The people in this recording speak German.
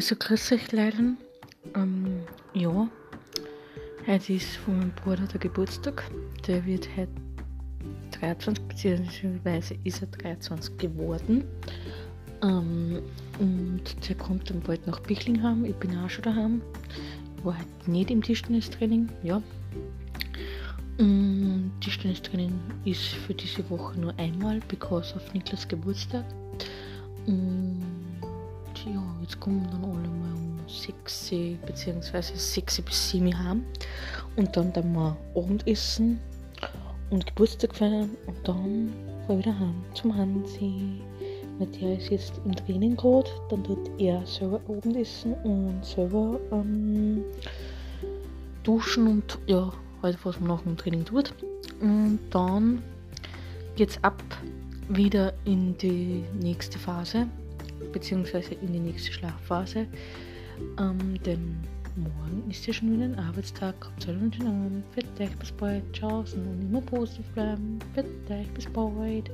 Also grüß euch Leiden. Ähm, ja, heute ist von meinem Bruder der Geburtstag. Der wird heute 23, beziehungsweise ist er 23 geworden. Ähm, und der kommt dann bald nach Bichlingham. Ich bin auch schon daheim. Ich war heute nicht im Tischtennistraining, ja. Und Tischtennistraining ist für diese Woche nur einmal, because of Niklas Geburtstag. Und ja, jetzt kommen dann alle mal um 6 bzw. 6 bis 7 heim. Und dann dann wir Abendessen und Geburtstag feiern und dann fahr ich wieder heim zum Hansi. Weil der ist jetzt im Training gerade, dann tut er selber Abendessen und selber ähm, duschen und ja, halt was man nach dem Training tut. Und dann geht's ab wieder in die nächste Phase beziehungsweise in die nächste Schlafphase. Ähm, denn morgen ist ja schon wieder ein Arbeitstag. Alle einen schönen Abend. Bitte euch bis bald. Ciao. Und immer positiv bleiben. Bitte euch bis bald.